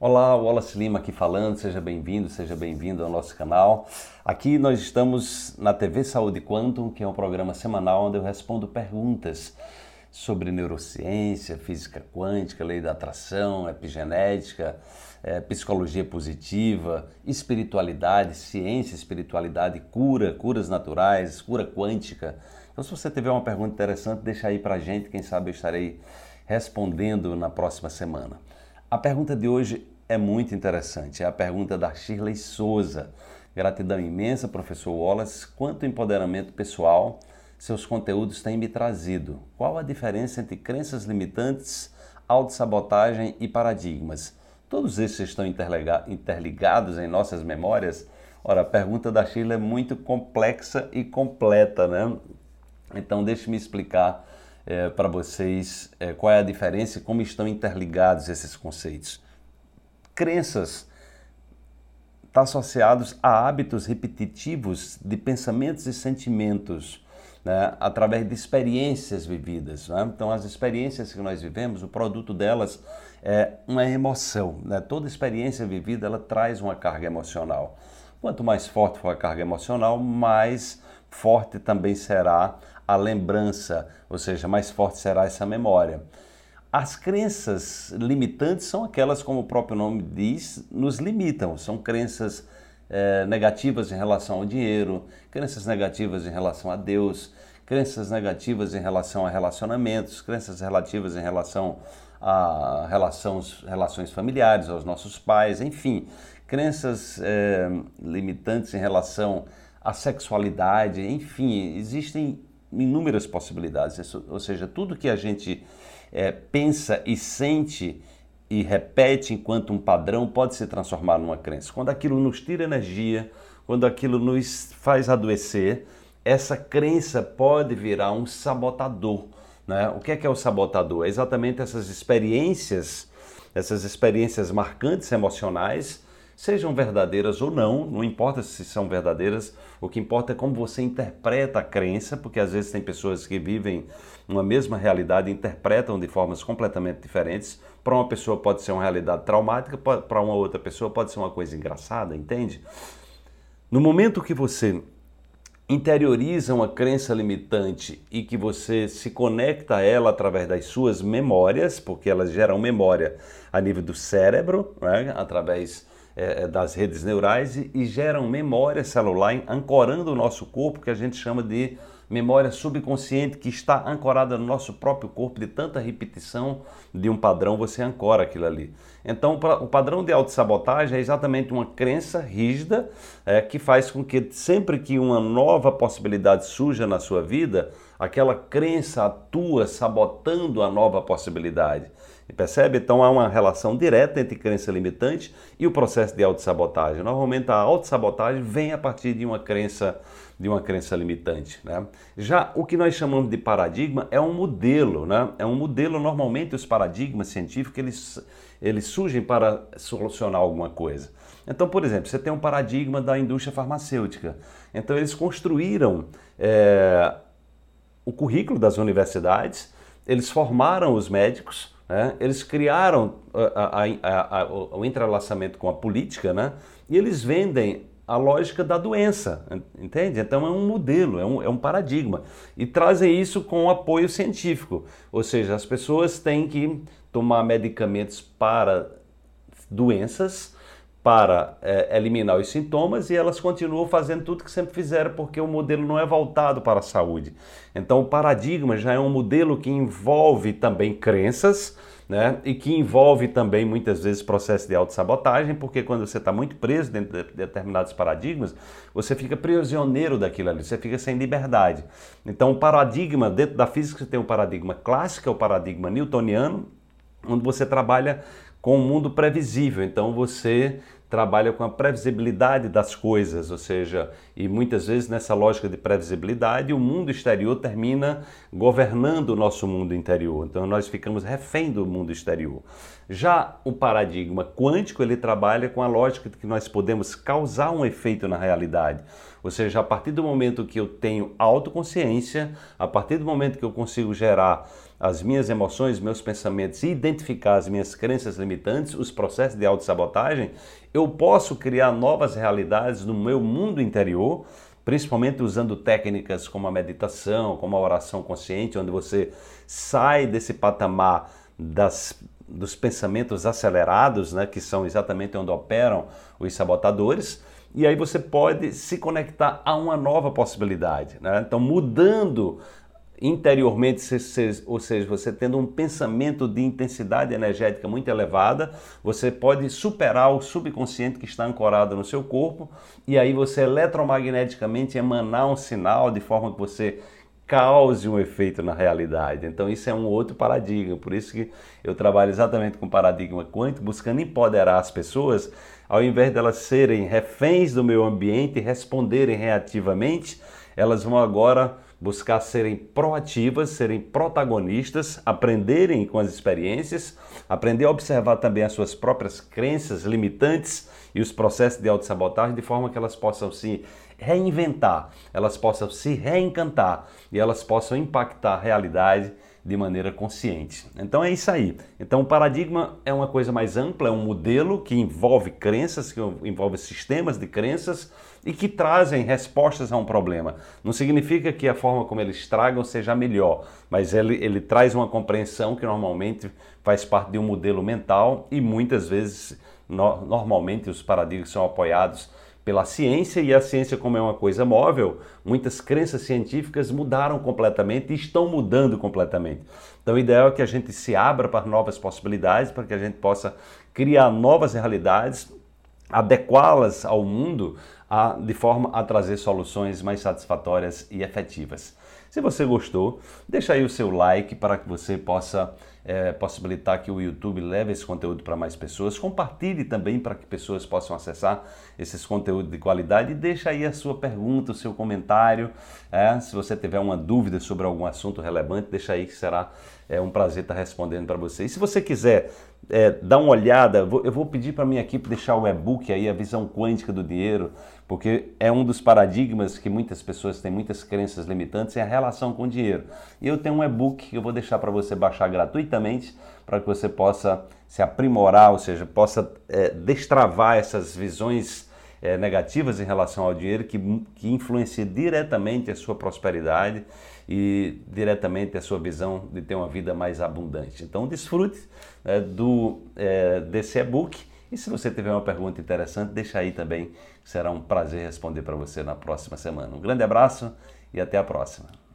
Olá, Wallace Lima aqui falando, seja bem-vindo, seja bem-vindo ao nosso canal. Aqui nós estamos na TV Saúde Quantum, que é um programa semanal onde eu respondo perguntas sobre neurociência, física quântica, lei da atração, epigenética, é, psicologia positiva, espiritualidade, ciência, espiritualidade, cura, curas naturais, cura quântica. Então, se você tiver uma pergunta interessante, deixa aí pra gente, quem sabe eu estarei respondendo na próxima semana. A pergunta de hoje é muito interessante. É a pergunta da Shirley Souza. Gratidão imensa, professor Wallace. Quanto empoderamento pessoal seus conteúdos têm me trazido? Qual a diferença entre crenças limitantes, autossabotagem e paradigmas? Todos esses estão interligados em nossas memórias? Ora, a pergunta da Shirley é muito complexa e completa, né? Então, deixe-me explicar é, para vocês é, qual é a diferença e como estão interligados esses conceitos. Crenças estão tá associados a hábitos repetitivos de pensamentos e sentimentos, né, através de experiências vividas. Né? Então, as experiências que nós vivemos, o produto delas é uma emoção. Né? Toda experiência vivida ela traz uma carga emocional. Quanto mais forte for a carga emocional, mais forte também será a lembrança, ou seja, mais forte será essa memória. As crenças limitantes são aquelas, como o próprio nome diz, nos limitam. São crenças é, negativas em relação ao dinheiro, crenças negativas em relação a Deus, crenças negativas em relação a relacionamentos, crenças relativas em relação a relações, relações familiares, aos nossos pais, enfim, crenças é, limitantes em relação à sexualidade, enfim, existem inúmeras possibilidades. Ou seja, tudo que a gente é, pensa e sente e repete enquanto um padrão pode se transformar numa crença. Quando aquilo nos tira energia, quando aquilo nos faz adoecer, essa crença pode virar um sabotador. Né? O que é, que é o sabotador? É exatamente essas experiências, essas experiências marcantes emocionais sejam verdadeiras ou não, não importa se são verdadeiras, o que importa é como você interpreta a crença, porque às vezes tem pessoas que vivem uma mesma realidade e interpretam de formas completamente diferentes. Para uma pessoa pode ser uma realidade traumática, para uma outra pessoa pode ser uma coisa engraçada, entende? No momento que você interioriza uma crença limitante e que você se conecta a ela através das suas memórias, porque elas geram memória a nível do cérebro, né? através é, é, das redes neurais e, e geram memória celular ancorando o nosso corpo, que a gente chama de memória subconsciente, que está ancorada no nosso próprio corpo, de tanta repetição de um padrão, você ancora aquilo ali. Então, o padrão de autossabotagem é exatamente uma crença rígida é, que faz com que sempre que uma nova possibilidade surja na sua vida, aquela crença atua sabotando a nova possibilidade. Percebe? Então há uma relação direta entre crença limitante e o processo de autossabotagem. Normalmente a autossabotagem vem a partir de uma crença de uma crença limitante. Né? Já o que nós chamamos de paradigma é um modelo, né? é um modelo, normalmente os paradigmas científicos eles, eles surgem para solucionar alguma coisa. Então, por exemplo, você tem um paradigma da indústria farmacêutica. Então eles construíram é, o currículo das universidades, eles formaram os médicos, né? Eles criaram a, a, a, o entrelaçamento com a política né? e eles vendem a lógica da doença, entende? Então é um modelo, é um, é um paradigma. E trazem isso com apoio científico, ou seja, as pessoas têm que tomar medicamentos para doenças para é, eliminar os sintomas e elas continuam fazendo tudo que sempre fizeram porque o modelo não é voltado para a saúde. Então, o paradigma já é um modelo que envolve também crenças. Né? E que envolve também muitas vezes processo de autossabotagem, porque quando você está muito preso dentro de determinados paradigmas, você fica prisioneiro daquilo ali, você fica sem liberdade. Então, o paradigma, dentro da física, você tem o paradigma clássico, é o paradigma newtoniano, onde você trabalha com o um mundo previsível. Então você trabalha com a previsibilidade das coisas, ou seja, e muitas vezes nessa lógica de previsibilidade, o mundo exterior termina governando o nosso mundo interior. Então nós ficamos refém do mundo exterior. Já o paradigma quântico, ele trabalha com a lógica de que nós podemos causar um efeito na realidade. Ou seja, a partir do momento que eu tenho autoconsciência, a partir do momento que eu consigo gerar as minhas emoções, meus pensamentos e identificar as minhas crenças limitantes, os processos de autossabotagem, eu posso criar novas realidades no meu mundo interior, principalmente usando técnicas como a meditação, como a oração consciente, onde você sai desse patamar das dos pensamentos acelerados, né, que são exatamente onde operam os sabotadores, e aí você pode se conectar a uma nova possibilidade. Né? Então, mudando interiormente, ou seja, você tendo um pensamento de intensidade energética muito elevada, você pode superar o subconsciente que está ancorado no seu corpo e aí você eletromagneticamente emanar um sinal de forma que você cause um efeito na realidade. Então isso é um outro paradigma, por isso que eu trabalho exatamente com paradigma quântico, buscando empoderar as pessoas, ao invés delas serem reféns do meio ambiente e responderem reativamente, elas vão agora buscar serem proativas, serem protagonistas, aprenderem com as experiências, aprender a observar também as suas próprias crenças limitantes e os processos de autossabotagem de forma que elas possam se reinventar, elas possam se reencantar e elas possam impactar a realidade de maneira consciente. Então é isso aí. Então o paradigma é uma coisa mais ampla, é um modelo que envolve crenças, que envolve sistemas de crenças e que trazem respostas a um problema. Não significa que a forma como eles tragam seja melhor, mas ele, ele traz uma compreensão que normalmente faz parte de um modelo mental e muitas vezes, no, normalmente, os paradigmas são apoiados pela ciência e a ciência como é uma coisa móvel, muitas crenças científicas mudaram completamente e estão mudando completamente. Então o ideal é que a gente se abra para novas possibilidades, para que a gente possa criar novas realidades, adequá-las ao mundo a, de forma a trazer soluções mais satisfatórias e efetivas. Se você gostou, deixa aí o seu like para que você possa é, possibilitar que o YouTube leve esse conteúdo para mais pessoas. Compartilhe também para que pessoas possam acessar esses conteúdos de qualidade e deixa aí a sua pergunta, o seu comentário. É, se você tiver uma dúvida sobre algum assunto relevante, deixa aí que será é, um prazer estar respondendo para você. E se você quiser é, dar uma olhada, eu vou pedir para minha equipe deixar o e-book aí, a visão quântica do dinheiro, porque é um dos paradigmas que muitas pessoas têm muitas crenças limitantes é a relação com o dinheiro. E eu tenho um e-book que eu vou deixar para você baixar gratuitamente para que você possa se aprimorar, ou seja, possa é, destravar essas visões é, negativas em relação ao dinheiro que, que influenciam diretamente a sua prosperidade e diretamente a sua visão de ter uma vida mais abundante. Então desfrute é, do, é, desse e-book e se você tiver uma pergunta interessante, deixa aí também, será um prazer responder para você na próxima semana. Um grande abraço e até a próxima.